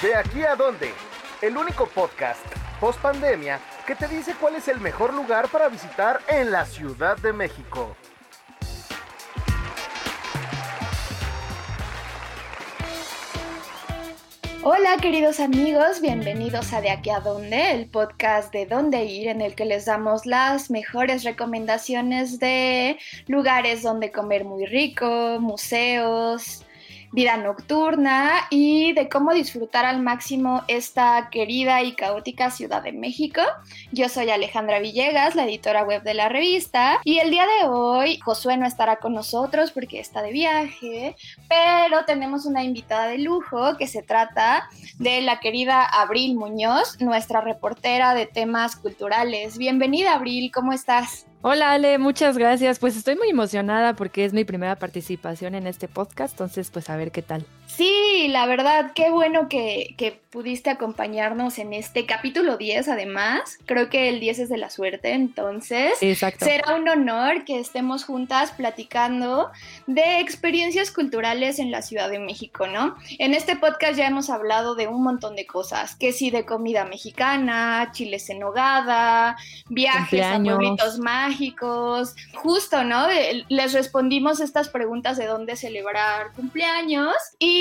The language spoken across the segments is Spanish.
De aquí a dónde, el único podcast post pandemia que te dice cuál es el mejor lugar para visitar en la Ciudad de México. Hola queridos amigos, bienvenidos a De aquí a dónde, el podcast de dónde ir en el que les damos las mejores recomendaciones de lugares donde comer muy rico, museos, vida nocturna y de cómo disfrutar al máximo esta querida y caótica Ciudad de México. Yo soy Alejandra Villegas, la editora web de la revista, y el día de hoy Josué no estará con nosotros porque está de viaje, pero tenemos una invitada de lujo que se trata de la querida Abril Muñoz, nuestra reportera de temas culturales. Bienvenida Abril, ¿cómo estás? Hola Ale, muchas gracias. Pues estoy muy emocionada porque es mi primera participación en este podcast, entonces pues a ver qué tal. Sí, la verdad, qué bueno que, que, pudiste acompañarnos en este capítulo 10 además. Creo que el 10 es de la suerte, entonces será un honor que estemos juntas platicando de experiencias culturales en la Ciudad de México, ¿no? En este podcast ya hemos hablado de un montón de cosas, que sí de comida mexicana, chiles en nogada, viajes a pueblitos mágicos, justo, ¿no? Les respondimos estas preguntas de dónde celebrar cumpleaños y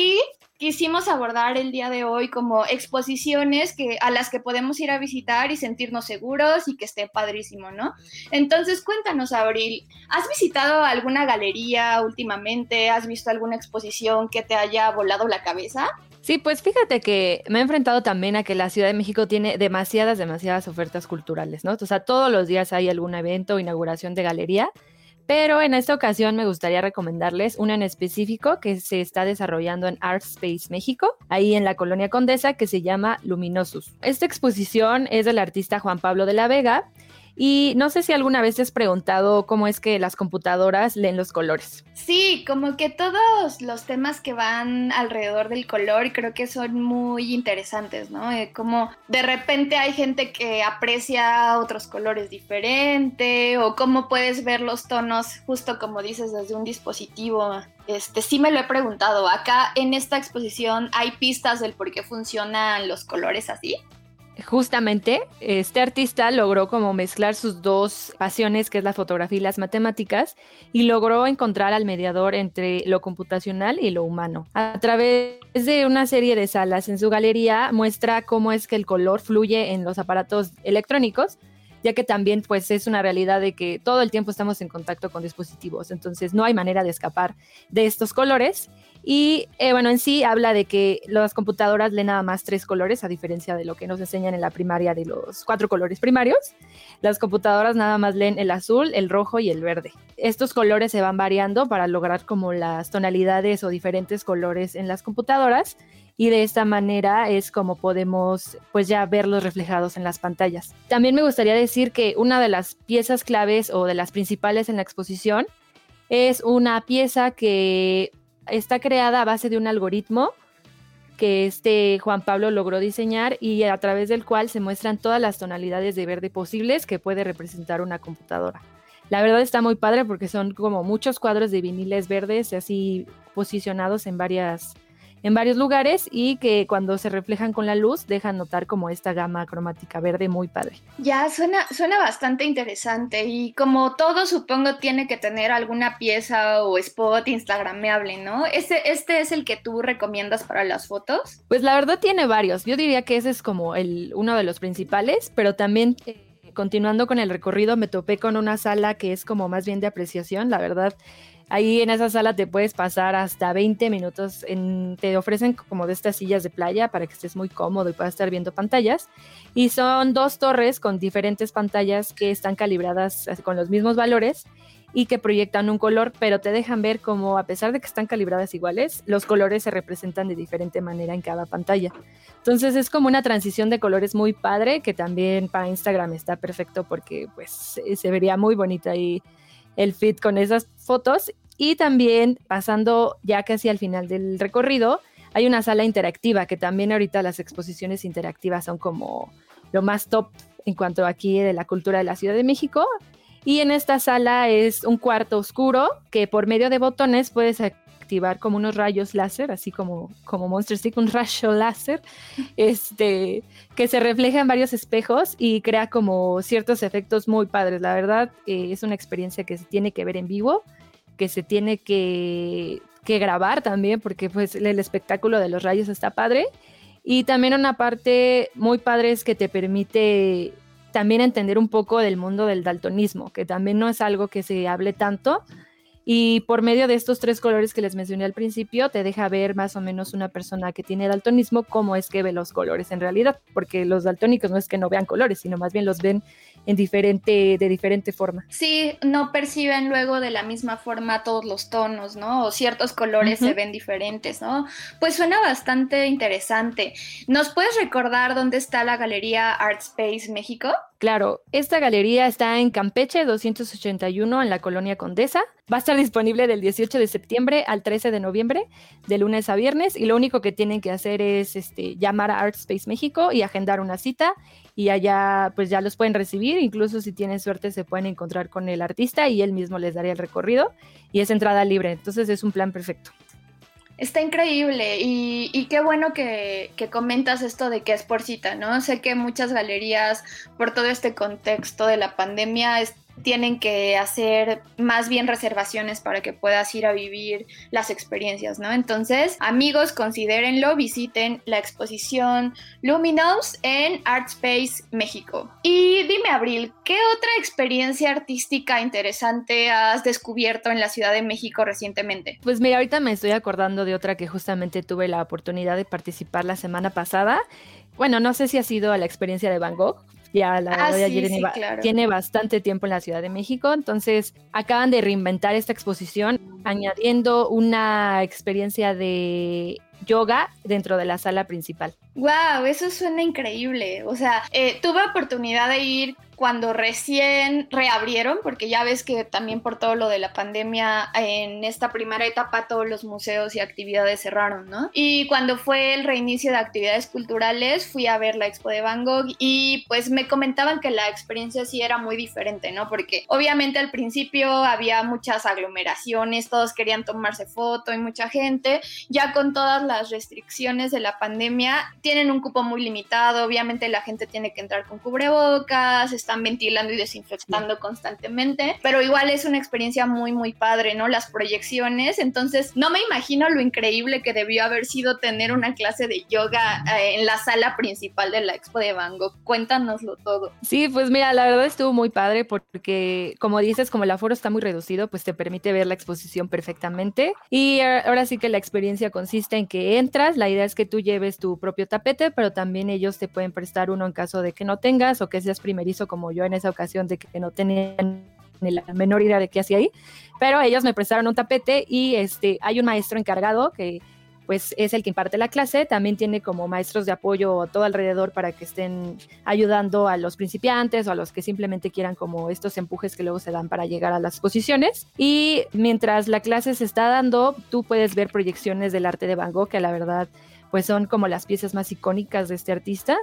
quisimos abordar el día de hoy como exposiciones que, a las que podemos ir a visitar y sentirnos seguros y que esté padrísimo, ¿no? Entonces, cuéntanos, Abril, ¿has visitado alguna galería últimamente? ¿Has visto alguna exposición que te haya volado la cabeza? Sí, pues fíjate que me he enfrentado también a que la Ciudad de México tiene demasiadas, demasiadas ofertas culturales, ¿no? O sea, todos los días hay algún evento inauguración de galería pero en esta ocasión me gustaría recomendarles una en específico que se está desarrollando en Art Space México, ahí en la colonia Condesa, que se llama Luminosus. Esta exposición es del artista Juan Pablo de la Vega y no sé si alguna vez te has preguntado cómo es que las computadoras leen los colores. Sí, como que todos los temas que van alrededor del color creo que son muy interesantes, ¿no? Eh, como de repente hay gente que aprecia otros colores diferentes o cómo puedes ver los tonos justo como dices desde un dispositivo. Este, sí me lo he preguntado. Acá en esta exposición hay pistas del por qué funcionan los colores así justamente este artista logró como mezclar sus dos pasiones, que es la fotografía y las matemáticas, y logró encontrar al mediador entre lo computacional y lo humano. A través de una serie de salas en su galería muestra cómo es que el color fluye en los aparatos electrónicos, ya que también pues es una realidad de que todo el tiempo estamos en contacto con dispositivos, entonces no hay manera de escapar de estos colores y eh, bueno, en sí habla de que las computadoras leen nada más tres colores, a diferencia de lo que nos enseñan en la primaria de los cuatro colores primarios. Las computadoras nada más leen el azul, el rojo y el verde. Estos colores se van variando para lograr como las tonalidades o diferentes colores en las computadoras y de esta manera es como podemos pues ya verlos reflejados en las pantallas. También me gustaría decir que una de las piezas claves o de las principales en la exposición es una pieza que está creada a base de un algoritmo que este Juan Pablo logró diseñar y a través del cual se muestran todas las tonalidades de verde posibles que puede representar una computadora. La verdad está muy padre porque son como muchos cuadros de viniles verdes así posicionados en varias en varios lugares y que cuando se reflejan con la luz dejan notar como esta gama cromática verde muy padre. Ya suena, suena bastante interesante y como todo supongo tiene que tener alguna pieza o spot instagrameable, ¿no? ¿Este, este es el que tú recomiendas para las fotos? Pues la verdad tiene varios. Yo diría que ese es como el, uno de los principales, pero también... Eh, continuando con el recorrido, me topé con una sala que es como más bien de apreciación. La verdad, Ahí en esa sala te puedes pasar hasta 20 minutos. te ofrecen como de estas sillas de playa para que estés muy cómodo y puedas estar viendo pantallas. Y son dos torres con diferentes pantallas que están calibradas con los mismos valores y que proyectan un color, pero te dejan ver como a pesar de que están calibradas iguales, los colores se representan de diferente manera en cada pantalla. Entonces es como una transición de colores muy padre que también para Instagram está perfecto porque pues se vería muy bonita ahí el feed con esas fotos. Y también pasando ya casi al final del recorrido, hay una sala interactiva, que también ahorita las exposiciones interactivas son como lo más top en cuanto aquí de la cultura de la Ciudad de México. Y en esta sala es un cuarto oscuro que por medio de botones puedes activar como unos rayos láser, así como, como Monster Stick, un rayo láser, este, que se refleja en varios espejos y crea como ciertos efectos muy padres. La verdad, eh, es una experiencia que se tiene que ver en vivo, que se tiene que, que grabar también, porque pues el espectáculo de los rayos está padre. Y también una parte muy padre es que te permite también entender un poco del mundo del daltonismo, que también no es algo que se hable tanto. Y por medio de estos tres colores que les mencioné al principio, te deja ver más o menos una persona que tiene daltonismo cómo es que ve los colores en realidad, porque los daltónicos no es que no vean colores, sino más bien los ven en diferente, de diferente forma. Sí, no perciben luego de la misma forma todos los tonos, ¿no? O ciertos colores se ven diferentes, ¿no? Pues suena bastante interesante. ¿Nos puedes recordar dónde está la galería Art Space México? Claro, esta galería está en Campeche 281 en la colonia Condesa. Va a estar disponible del 18 de septiembre al 13 de noviembre, de lunes a viernes, y lo único que tienen que hacer es este, llamar a Art Space México y agendar una cita y allá pues ya los pueden recibir, incluso si tienen suerte se pueden encontrar con el artista y él mismo les daría el recorrido y es entrada libre, entonces es un plan perfecto. Está increíble y, qué bueno que, que, comentas esto de que es por cita, ¿no? Sé que muchas galerías, por todo este contexto de la pandemia, tienen que hacer más bien reservaciones para que puedas ir a vivir las experiencias, ¿no? Entonces, amigos, considérenlo, visiten la exposición Luminous en Artspace México. Y dime, Abril, ¿qué otra experiencia artística interesante has descubierto en la Ciudad de México recientemente? Pues mira, ahorita me estoy acordando de otra que justamente tuve la oportunidad de participar la semana pasada. Bueno, no sé si ha sido la experiencia de Van Gogh, ya la ah, tiene, bastante tiempo en la Ciudad de México, entonces acaban de reinventar esta exposición añadiendo una experiencia de yoga dentro de la sala principal. Wow, eso suena increíble. O sea, eh, tuve oportunidad de ir cuando recién reabrieron, porque ya ves que también por todo lo de la pandemia, en esta primera etapa todos los museos y actividades cerraron, ¿no? Y cuando fue el reinicio de actividades culturales, fui a ver la expo de Van Gogh y pues me comentaban que la experiencia sí era muy diferente, ¿no? Porque obviamente al principio había muchas aglomeraciones, todos querían tomarse foto y mucha gente, ya con todas las restricciones de la pandemia, tienen un cupo muy limitado, obviamente la gente tiene que entrar con cubrebocas, están ventilando y desinfectando constantemente, pero igual es una experiencia muy, muy padre, ¿no? Las proyecciones, entonces no me imagino lo increíble que debió haber sido tener una clase de yoga eh, en la sala principal de la Expo de Van Gogh. Cuéntanoslo todo. Sí, pues mira, la verdad estuvo muy padre porque, como dices, como el aforo está muy reducido, pues te permite ver la exposición perfectamente. Y ahora sí que la experiencia consiste en que entras, la idea es que tú lleves tu propio tapete, pero también ellos te pueden prestar uno en caso de que no tengas o que seas primerizo como yo en esa ocasión de que no tenían ni la menor idea de qué hacía ahí, pero ellos me prestaron un tapete y este, hay un maestro encargado que pues es el que imparte la clase, también tiene como maestros de apoyo todo alrededor para que estén ayudando a los principiantes o a los que simplemente quieran como estos empujes que luego se dan para llegar a las posiciones. Y mientras la clase se está dando, tú puedes ver proyecciones del arte de Van Gogh, que la verdad pues son como las piezas más icónicas de este artista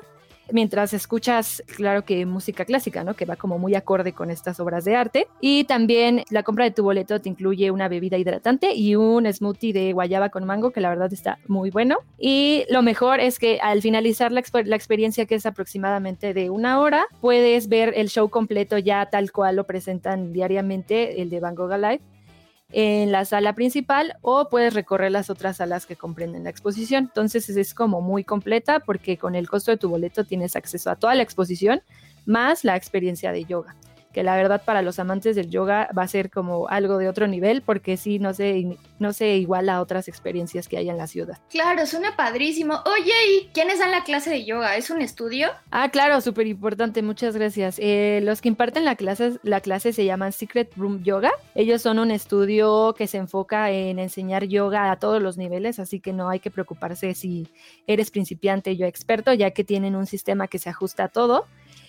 mientras escuchas, claro que música clásica, ¿no? Que va como muy acorde con estas obras de arte. Y también la compra de tu boleto te incluye una bebida hidratante y un smoothie de guayaba con mango, que la verdad está muy bueno. Y lo mejor es que al finalizar la, experiencia, que es aproximadamente de una hora, puedes ver el show completo ya tal cual lo presentan diariamente, el de Van Gogh Alive en la sala principal o puedes recorrer las otras salas que comprenden la exposición. Entonces es como muy completa porque con el costo de tu boleto tienes acceso a toda la exposición más la experiencia de yoga que la verdad para los amantes del yoga va a ser como algo de otro nivel porque sí, no sé, no sé igual a otras experiencias que hay en la ciudad. Claro, suena padrísimo. Oye, ¿y quiénes dan la clase de yoga? ¿Es un estudio? Ah, claro, súper importante, muchas gracias. Eh, los que imparten la clase, la clase se llaman Secret Room Yoga. Ellos son un estudio que se enfoca en enseñar yoga a todos los niveles, así que no hay que preocuparse si eres principiante o experto, ya que tienen un sistema que se ajusta a todo.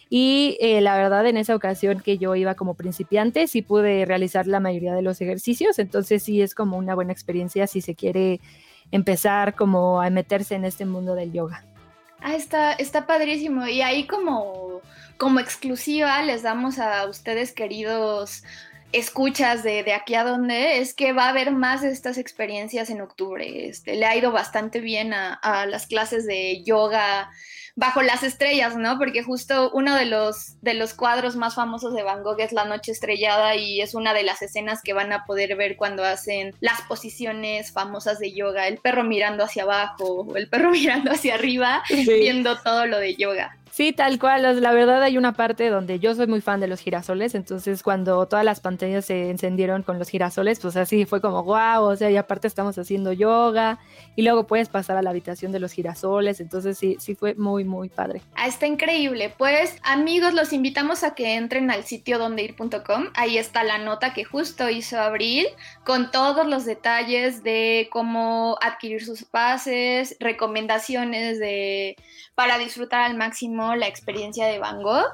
Y eh, la verdad, en esa ocasión que yo iba como principiante, sí pude realizar la mayoría de los ejercicios, entonces sí es como una buena experiencia si se quiere empezar como a meterse en este mundo del yoga. Ah, está, está padrísimo. Y ahí como, como exclusiva les damos a ustedes, queridos escuchas de, de aquí a dónde, es que va a haber más de estas experiencias en octubre. Este, le ha ido bastante bien a, a las clases de yoga bajo las estrellas, ¿no? Porque justo uno de los, de los cuadros más famosos de Van Gogh es La Noche Estrellada y es una de las escenas que van a poder ver cuando hacen las posiciones famosas de yoga, el perro mirando hacia abajo o el perro mirando hacia arriba, viendo todo lo de yoga. Sí, tal cual. La verdad hay una parte donde yo soy muy fan de los girasoles, entonces cuando todas las se encendieron con los girasoles, pues así fue como wow, o sea, y aparte estamos haciendo yoga y luego puedes pasar a la habitación de los girasoles, entonces sí, sí fue muy, muy padre. Ah, está increíble. Pues amigos, los invitamos a que entren al sitio dondeir.com, ahí está la nota que justo hizo Abril con todos los detalles de cómo adquirir sus pases, recomendaciones de para disfrutar al máximo la experiencia de Van Gogh.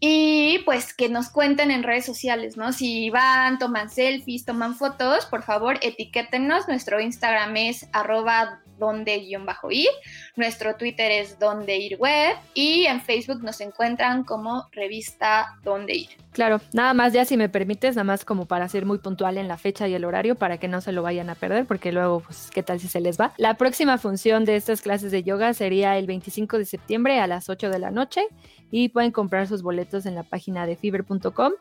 Y pues que nos cuenten en redes sociales, ¿no? Si van, toman selfies, toman fotos, por favor etiquétenos. Nuestro Instagram es arroba donde-ir. Nuestro Twitter es donde ir web y en Facebook nos encuentran como revista donde ir. Claro, nada más ya si me permites, nada más como para ser muy puntual en la fecha y el horario para que no se lo vayan a perder, porque luego, pues, ¿qué tal si se les va? La próxima función de estas clases de yoga sería el 25 de septiembre a las 8 de la noche y pueden comprar sus boletos en la página de fiber.com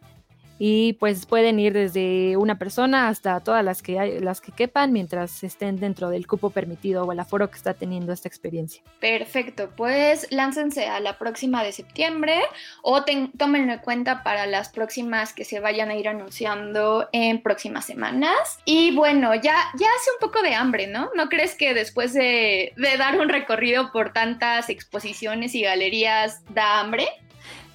y pues pueden ir desde una persona hasta todas las que hay, las que quepan mientras estén dentro del cupo permitido o el aforo que está teniendo esta experiencia. Perfecto, pues láncense a la próxima de septiembre o tómenlo en cuenta para las próximas que se vayan a ir anunciando en próximas semanas. Y bueno, ya, ya hace un poco de hambre, ¿no? ¿No crees que después de, de dar un recorrido por tantas exposiciones y galerías da hambre?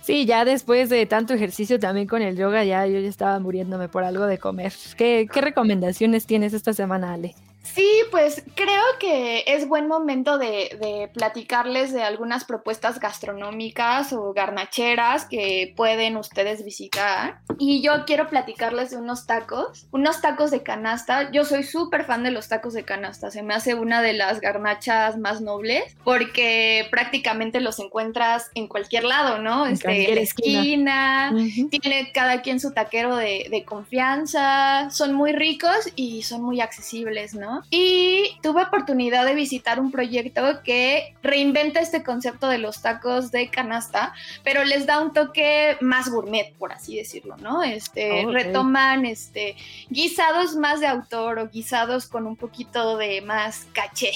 Sí, ya después de tanto ejercicio también con el yoga, ya yo ya estaba muriéndome por algo de comer. ¿Qué, qué recomendaciones tienes esta semana, Ale? Sí, pues creo que es buen momento de, platicarles de algunas propuestas gastronómicas o garnacheras que pueden ustedes visitar. Y yo quiero platicarles de unos tacos, unos tacos de canasta. Yo soy súper fan de los tacos de canasta, se me hace una de las garnachas más nobles porque prácticamente los encuentras en cualquier lado, ¿no? En, este, la esquina, tiene cada quien su taquero de, de confianza, son muy ricos y son muy accesibles, ¿no? Y tuve oportunidad de visitar un proyecto que reinventa este concepto de los tacos de canasta, pero les da un toque más gourmet, por así decirlo, ¿no? Este, retoman este, guisados más de autor o guisados con un poquito de más caché,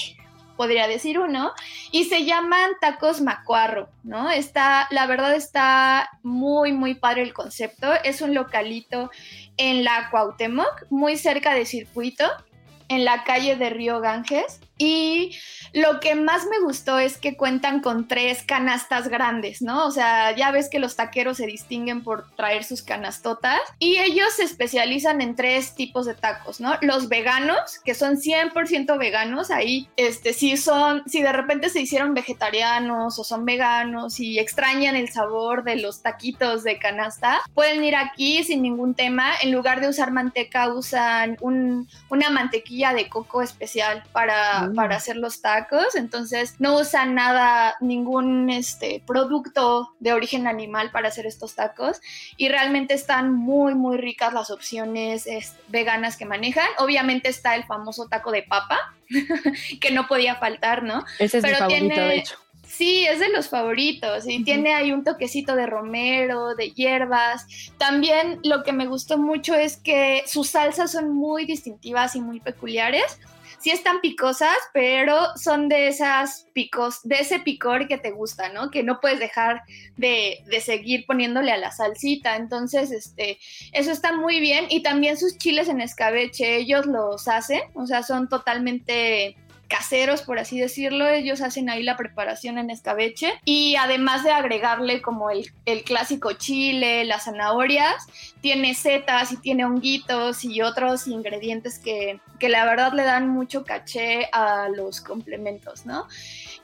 podría decir uno, y se llaman tacos macuarro, ¿no? Está, la verdad está muy, muy padre el concepto. Es un localito en la Cuauhtémoc, muy cerca de circuito en la calle de Río Ganges y lo que más me gustó es que cuentan con tres canastas grandes, ¿no? O sea, ya ves que los taqueros se distinguen por traer sus canastotas y ellos se especializan en tres tipos de tacos, ¿no? Los veganos, que son 100% veganos, ahí, este, si son, si de repente se hicieron vegetarianos o son veganos y extrañan el sabor de los taquitos de canasta, pueden ir aquí sin ningún tema. En lugar de usar manteca, usan una mantequilla de coco especial para para, mm. hacer los tacos, entonces no usan nada, ningún este, producto de origen animal para hacer estos tacos y realmente están muy, muy ricas las opciones veganas que manejan. Obviamente está el famoso taco de papa, que no podía faltar, ¿no? Ese es Pero mi favorito, tiene... de hecho. Sí, es de los favoritos y tiene ahí un toquecito de romero, de hierbas. También lo que me gustó mucho es que sus salsas son muy distintivas y muy peculiares sí están picosas, pero son de esas picos, de ese picor que te gusta, ¿no? Que no puedes dejar de, de, seguir poniéndole a la salsita. Entonces, este, eso está muy bien. Y también sus chiles en escabeche, ellos los hacen, o sea, son totalmente caseros, por así decirlo. Ellos hacen ahí la preparación en escabeche y además de agregarle como el, clásico chile, las zanahorias, tiene setas y tiene honguitos y otros ingredientes que, la verdad le dan mucho caché a los complementos, ¿no?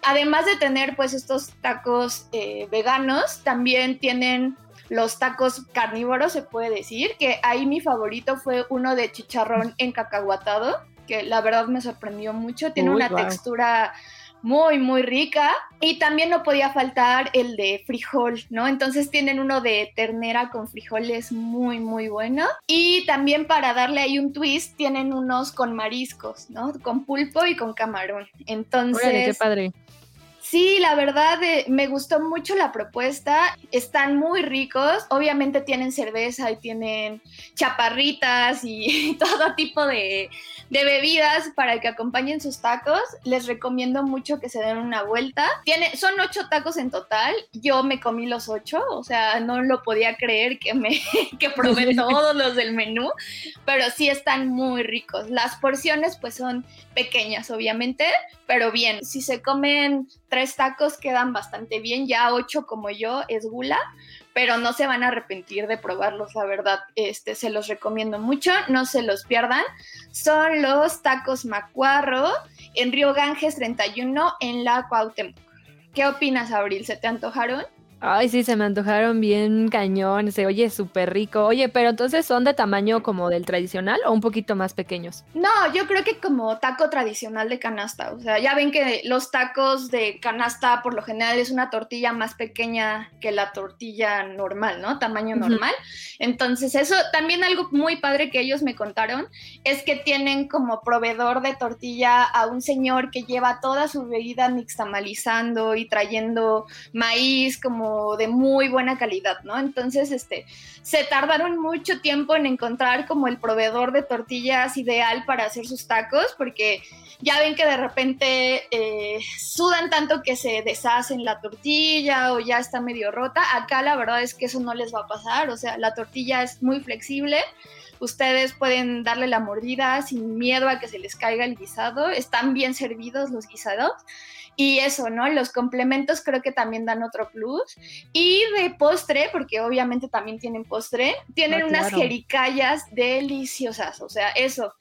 Además de tener pues estos tacos eh, veganos, también tienen los tacos carnívoros, se puede decir, que ahí mi favorito fue uno de chicharrón encacahuatado que la verdad me sorprendió mucho. Tiene una textura muy, muy rica. Y también no podía faltar el de frijol, ¿no? Entonces tienen uno de ternera con frijoles muy, muy bueno. Y también para darle ahí un twist, tienen unos con mariscos, ¿no? Con pulpo y con camarón. Entonces... qué padre. Sí, la verdad eh, me gustó mucho la propuesta. Están muy ricos. Obviamente tienen cerveza y tienen chaparritas y todo tipo de, bebidas para que acompañen sus tacos. Les recomiendo mucho que se den una vuelta. Tiene, son ocho tacos en total. Yo me comí los ocho, o sea, no lo podía creer que me que probé todos los del menú, pero sí están muy ricos. Las porciones pues son pequeñas, obviamente, pero bien. Si se comen tres tacos quedan bastante bien, ya ocho como yo es gula, pero no se van a arrepentir de probarlos, la verdad. Este se los recomiendo mucho, no se los pierdan. Son los tacos Macuarro en Río Ganges 31 en la Cuauhtémoc. ¿Qué opinas, Abril? ¿Se te antojaron? Ay, sí, se me antojaron bien cañón, se oye súper rico. Oye, pero entonces son de tamaño como del tradicional o un poquito más pequeños? No, yo creo que como taco tradicional de canasta. O sea, ya ven que los tacos de canasta por lo general es una tortilla más pequeña que la tortilla normal, ¿no? Tamaño normal. Entonces, eso también algo muy padre que ellos me contaron es que tienen como proveedor de tortilla a un señor que lleva toda su vida nixtamalizando y trayendo maíz como de muy buena calidad, ¿no? Entonces, este, se tardaron mucho tiempo en encontrar como el proveedor de tortillas ideal para hacer sus tacos, porque ya ven que de repente eh, sudan tanto que se deshacen la tortilla o ya está medio rota. Acá la verdad es que eso no les va a pasar, o sea, la tortilla es muy flexible ustedes pueden darle la mordida sin miedo a que se les caiga el guisado, están bien servidos los guisados y eso, ¿no? Los complementos creo que también dan otro plus. Y de postre, porque obviamente también tienen postre, tienen ah, unas jericayas deliciosas. O sea, eso.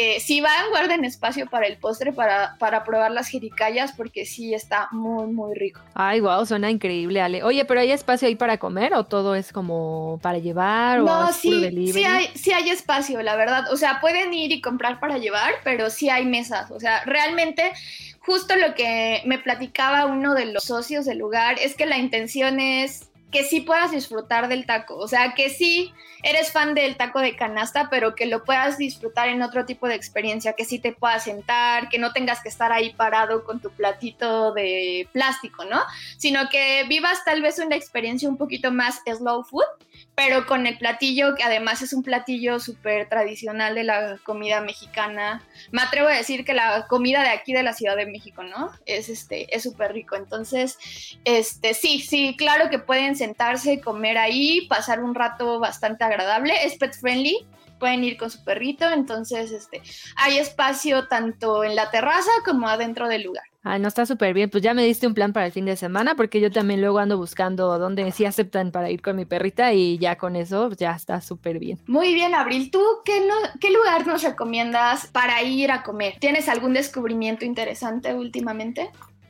Eh, si van, guarden espacio para el postre, para, para probar las jericayas, porque sí está muy, muy rico. Ay, wow, suena increíble, Ale. Oye, ¿pero hay espacio ahí para comer o todo es como para llevar? No, sí, sí hay, sí hay espacio, la verdad. O sea, pueden ir y comprar para llevar, pero sí hay mesas. O sea, realmente justo lo que me platicaba uno de los socios del lugar es que la intención es que sí puedas disfrutar del taco, o sea, que sí eres fan del taco de canasta, pero que lo puedas disfrutar en otro tipo de experiencia, que sí te puedas sentar, que no tengas que estar ahí parado con tu platito de plástico, ¿no? Sino que vivas tal vez una experiencia un poquito más slow food, pero con el platillo, que además es un platillo súper tradicional de la comida mexicana. Me atrevo a decir que la comida de aquí de la Ciudad de México, ¿no? Es este, es súper rico. Entonces, este, sí, sí, claro que pueden sentarse, comer ahí, pasar un rato bastante agradable. Es pet friendly, pueden ir con su perrito, entonces este, hay espacio tanto en la terraza como adentro del lugar. Ah, no está súper bien. Pues ya me diste un plan para el fin de semana, porque yo también luego ando buscando dónde sí aceptan para ir con mi perrita y ya con eso ya está súper bien. Muy bien, Abril. ¿Tú qué, no, qué lugar nos recomiendas para ir a comer? ¿Tienes algún descubrimiento interesante últimamente?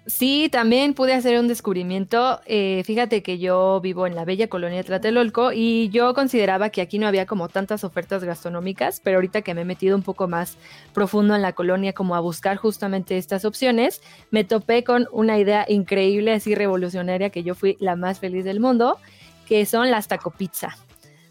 Sí, también pude hacer un descubrimiento. Eh, fíjate que yo vivo en la bella colonia de Tlatelolco y yo consideraba que aquí no había como tantas ofertas gastronómicas, pero ahorita que me he metido un poco más profundo en la colonia como a buscar justamente estas opciones, me topé con una idea increíble, así revolucionaria, que yo fui la más feliz del mundo, que son las taco pizza.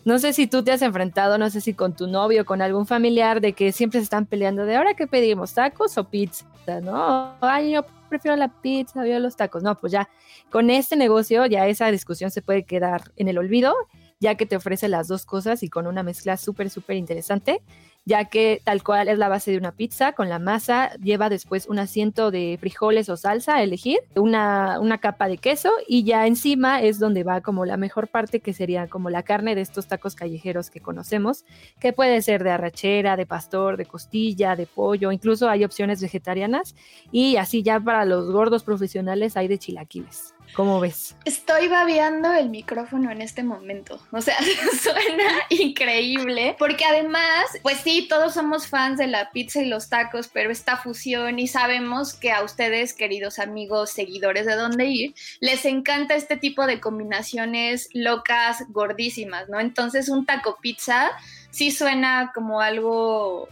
No sé si tú te has enfrentado, no sé si con tu novio con algún familiar, de que siempre se están peleando de ahora que pedimos tacos o pizza, ¿no? Ay, yo prefiero la pizza, yo los tacos. No, pues ya con este negocio ya esa discusión se puede quedar en el olvido, ya que te ofrece las dos cosas y con una mezcla súper, súper interesante ya que tal cual es la base de una pizza con la masa, lleva después un asiento de frijoles o salsa a elegir, una, una capa de queso y ya encima es donde va como la mejor parte que sería como la carne de estos tacos callejeros que conocemos, que puede ser de arrachera, de pastor, de costilla, de pollo, incluso hay opciones vegetarianas y así ya para los gordos profesionales hay de chilaquiles. ¿Cómo ves? Estoy babeando el micrófono en este momento. O sea, suena increíble. Porque además, pues sí, todos somos fans de la pizza y los tacos, pero esta fusión y sabemos que a ustedes, queridos amigos, seguidores de dónde ir, les encanta este tipo de combinaciones locas, gordísimas, ¿no? Entonces, un taco pizza sí suena como algo,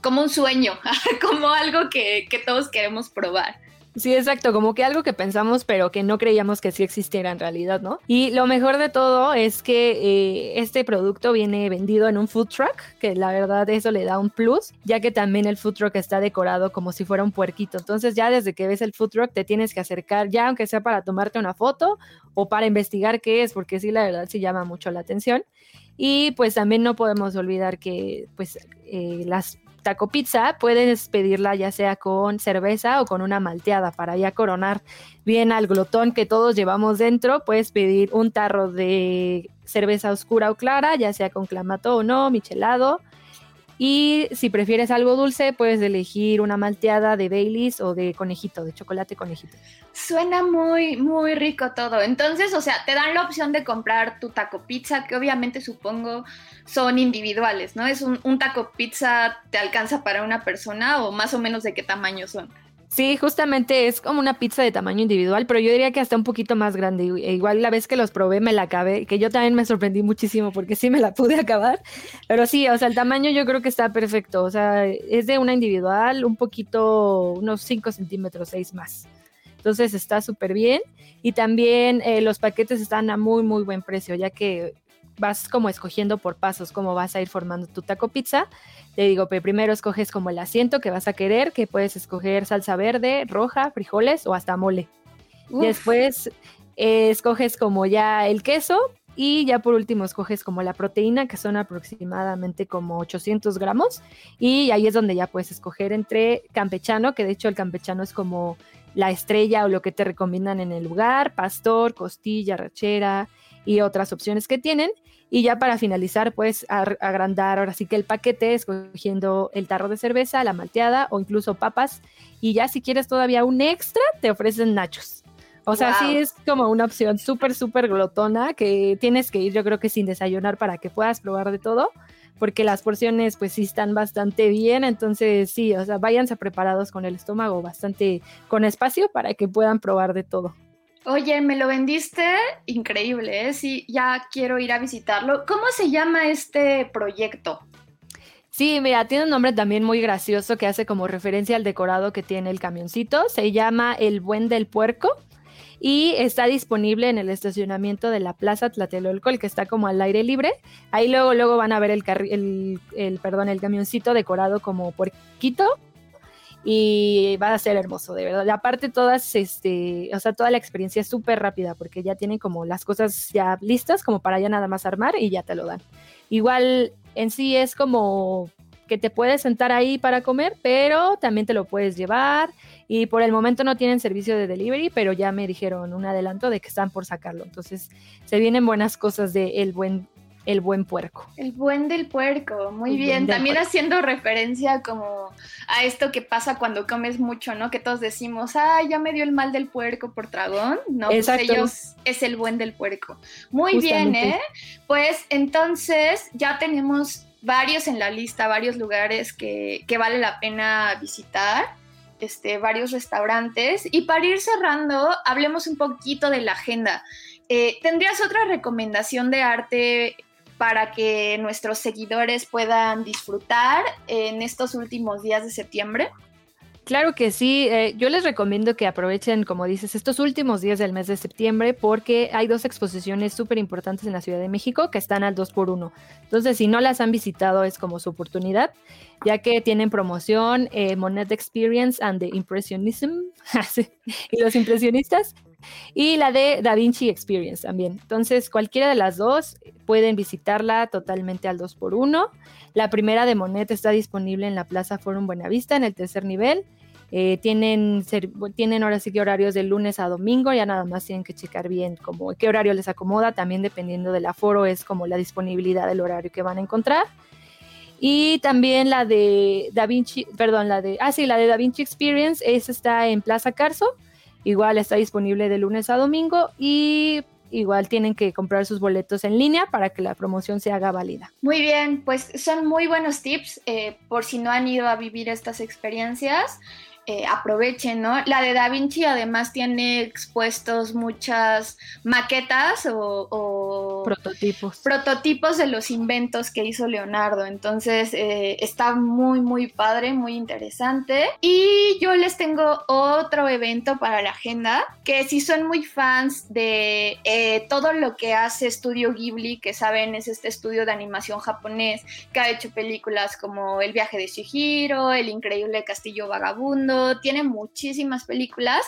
como un sueño, como algo que, que todos queremos probar. Sí, exacto, como que algo que pensamos pero que no creíamos que sí existiera en realidad, ¿no? Y lo mejor de todo es que eh, este producto viene vendido en un food truck, que la verdad eso le da un plus, ya que también el food truck está decorado como si fuera un puerquito. Entonces ya desde que ves el food truck te tienes que acercar, ya aunque sea para tomarte una foto o para investigar qué es, porque sí, la verdad sí llama mucho la atención. Y pues también no podemos olvidar que pues eh, las taco pizza puedes pedirla ya sea con cerveza o con una malteada para ya coronar bien al glotón que todos llevamos dentro. Puedes pedir un tarro de cerveza oscura o clara, ya sea con clamato o no, michelado. Y si prefieres algo dulce, puedes elegir una malteada de Baileys o de conejito, de chocolate conejito. Suena muy, muy rico todo. Entonces, o sea, te dan la opción de comprar tu taco pizza, que obviamente supongo son individuales, ¿no? Es un, un taco pizza, ¿te alcanza para una persona o más o menos de qué tamaño son? Sí, justamente es como una pizza de tamaño individual, pero yo diría que hasta un poquito más grande. E igual la vez que los probé me la acabé, que yo también me sorprendí muchísimo porque sí me la pude acabar. Pero sí, o sea, el tamaño yo creo que está perfecto. O sea, es de una individual, un poquito, unos 5 centímetros, 6 más. Entonces está súper bien. Y también eh, los paquetes están a muy, muy buen precio, ya que vas como escogiendo por pasos cómo vas a ir formando tu taco pizza. Te digo, primero escoges como el asiento que vas a querer, que puedes escoger salsa verde, roja, frijoles o hasta mole. Después eh, escoges como ya el queso y ya por último escoges como la proteína, que son aproximadamente como 800 gramos. Y ahí es donde ya puedes escoger entre campechano, que de hecho el campechano es como la estrella o lo que te recomiendan en el lugar, pastor, costilla, rachera y otras opciones que tienen. Y ya para finalizar, puedes agrandar ahora sí que el paquete, escogiendo el tarro de cerveza, la malteada o incluso papas. Y ya si quieres todavía un extra, te ofrecen nachos. O sea, sí es como una opción súper, súper glotona que tienes que ir, yo creo que sin desayunar para que puedas probar de todo, porque las porciones pues sí están bastante bien, entonces sí, o sea, váyanse preparados con el estómago bastante con espacio para que puedan probar de todo. Oye, me lo vendiste increíble, ¿eh? Sí, ya quiero ir a visitarlo. ¿Cómo se llama este proyecto? Sí, mira, tiene un nombre también muy gracioso que hace como referencia al decorado que tiene el camioncito. Se llama El Buen del Puerco y está disponible en el estacionamiento de la Plaza Tlatelolco, el que está como al aire libre. Ahí luego, luego van a ver el, el, el, perdón, el camioncito decorado como puerquito y va a ser hermoso, de verdad. Aparte todas, este, o sea, toda la experiencia es súper rápida porque ya tienen como las cosas ya listas como para ya nada más armar y ya te lo dan. Igual en sí es como que te puedes sentar ahí para comer, pero también te lo puedes llevar y por el momento no tienen servicio de delivery, pero ya me dijeron un adelanto de que están por sacarlo. Entonces se vienen buenas cosas de el buen el buen puerco. El buen del puerco, muy bien. También haciendo referencia como a esto que pasa cuando comes mucho, ¿no? Que todos decimos, ah, ya me dio el mal del puerco por dragón. No, pues ellos es el buen del puerco. Muy bien, ¿eh? Pues entonces ya tenemos varios en la lista, varios lugares que, que vale la pena visitar. Este, varios restaurantes. Y para ir cerrando, hablemos un poquito de la agenda. Eh, ¿Tendrías otra recomendación de arte para que nuestros seguidores puedan disfrutar en estos últimos días de septiembre? Claro que sí, eh, yo les recomiendo que aprovechen, como dices, estos últimos días del mes de septiembre porque hay dos exposiciones súper importantes en la Ciudad de México que están al 2 por 1 Entonces, si no las han visitado, es como su oportunidad, ya que tienen promoción eh, Monet Experience and the Impressionism y los impresionistas y la de Da Vinci Experience también. Entonces, cualquiera de las dos pueden visitarla totalmente al 2x1. La primera de Monet está disponible en la Plaza Forum Buenavista en el tercer nivel. Eh, tienen, tienen ahora sí que horarios de lunes a domingo, ya nada más tienen que checar bien como qué horario les acomoda, también dependiendo del aforo es como la disponibilidad del horario que van a encontrar. Y también la de Da Vinci, perdón, la de, ah sí, la de Da Vinci Experience, esa está en Plaza Carso, Igual está disponible de lunes a domingo y igual tienen que comprar sus boletos en línea para que la promoción se haga válida. Muy bien, pues son muy buenos tips eh, por si no han ido a vivir estas experiencias. Eh, aprovechen, ¿no? La de Da Vinci además tiene expuestos muchas maquetas o, prototipos. prototipos de los inventos que hizo Leonardo. Entonces eh, está muy, muy padre, muy interesante. Y yo les tengo otro evento para la agenda, que si son muy fans de eh, todo lo que hace Studio Ghibli, que saben es este estudio de animación japonés que ha hecho películas como El viaje de Shihiro, El increíble castillo vagabundo, tiene muchísimas películas,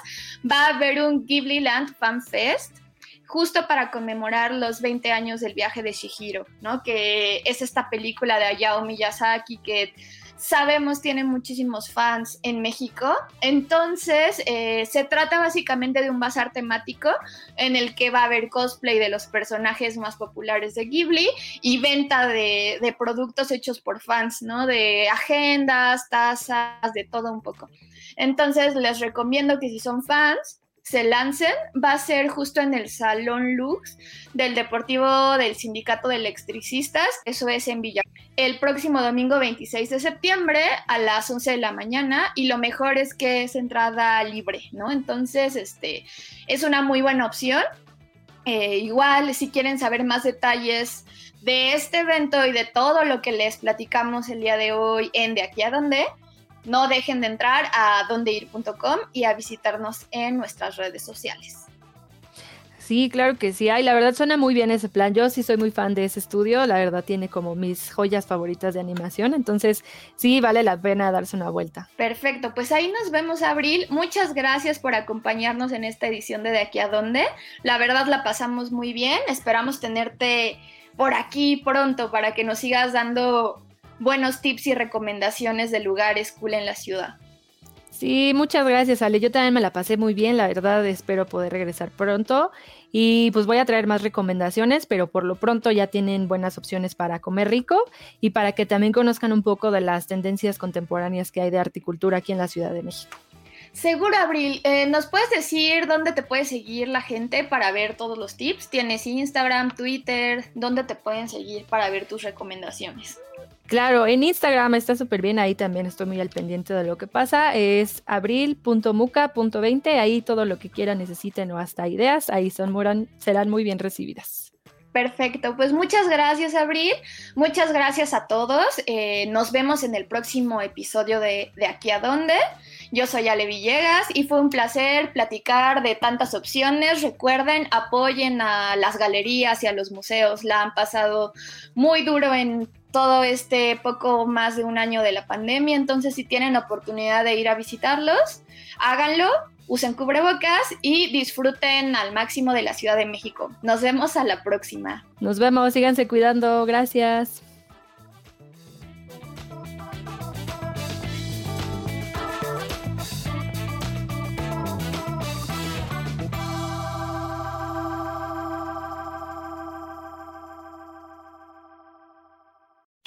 va a haber un Ghibli Land Fan Fest justo para conmemorar los 20 años del viaje de Shihiro, ¿no? Que es esta película de Hayao Miyazaki que sabemos tiene muchísimos fans en México. Entonces, eh, se trata básicamente de un bazar temático en el que va a haber cosplay de los personajes más populares de Ghibli y venta de, de productos hechos por fans, ¿no? De agendas, tazas, de todo un poco. Entonces, les recomiendo que si son fans, se lancen va a ser justo en el Salón Lux del Deportivo del Sindicato de Electricistas, eso es en Villa. El próximo domingo 26 de septiembre a las 11 de la mañana y lo mejor es que es entrada libre, ¿no? Entonces, este, es una muy buena opción. Eh, igual, si quieren saber más detalles de este evento y de todo lo que les platicamos el día de hoy en De aquí a dónde, no dejen de entrar a dondeir.com y a visitarnos en nuestras redes sociales. Sí, claro que sí. Ay, la verdad suena muy bien ese plan. Yo sí soy muy fan de ese estudio. La verdad tiene como mis joyas favoritas de animación. Entonces, sí, vale la pena darse una vuelta. Perfecto. Pues ahí nos vemos, Abril. Muchas gracias por acompañarnos en esta edición de De aquí a dónde. La verdad la pasamos muy bien. Esperamos tenerte por aquí pronto para que nos sigas dando buenos tips y recomendaciones de lugares cool en la ciudad. Sí, muchas gracias, Ale. Yo también me la pasé muy bien, la verdad espero poder regresar pronto y pues voy a traer más recomendaciones, pero por lo pronto ya tienen buenas opciones para comer rico y para que también conozcan un poco de las tendencias contemporáneas que hay de articultura aquí en la Ciudad de México. Seguro, Abril. Eh, ¿Nos puedes decir dónde te puede seguir la gente para ver todos los tips? ¿Tienes Instagram, Twitter? ¿Dónde te pueden seguir para ver tus recomendaciones? Claro, en Instagram está súper bien, ahí también estoy muy al pendiente de lo que pasa. Es abril.muca.20, ahí todo lo que quieran, necesiten o hasta ideas, ahí son, serán muy bien recibidas. Perfecto, pues muchas gracias Abril, muchas gracias a todos, eh, nos vemos en el próximo episodio de De aquí a dónde. Yo soy Ale Villegas y fue un placer platicar de tantas opciones. Recuerden, apoyen a las galerías y a los museos, la han pasado muy duro en todo este poco más de un año de la pandemia, entonces si tienen oportunidad de ir a visitarlos, háganlo, usen cubrebocas y disfruten al máximo de la Ciudad de México. Nos vemos a la próxima. Nos vemos, síganse cuidando, gracias.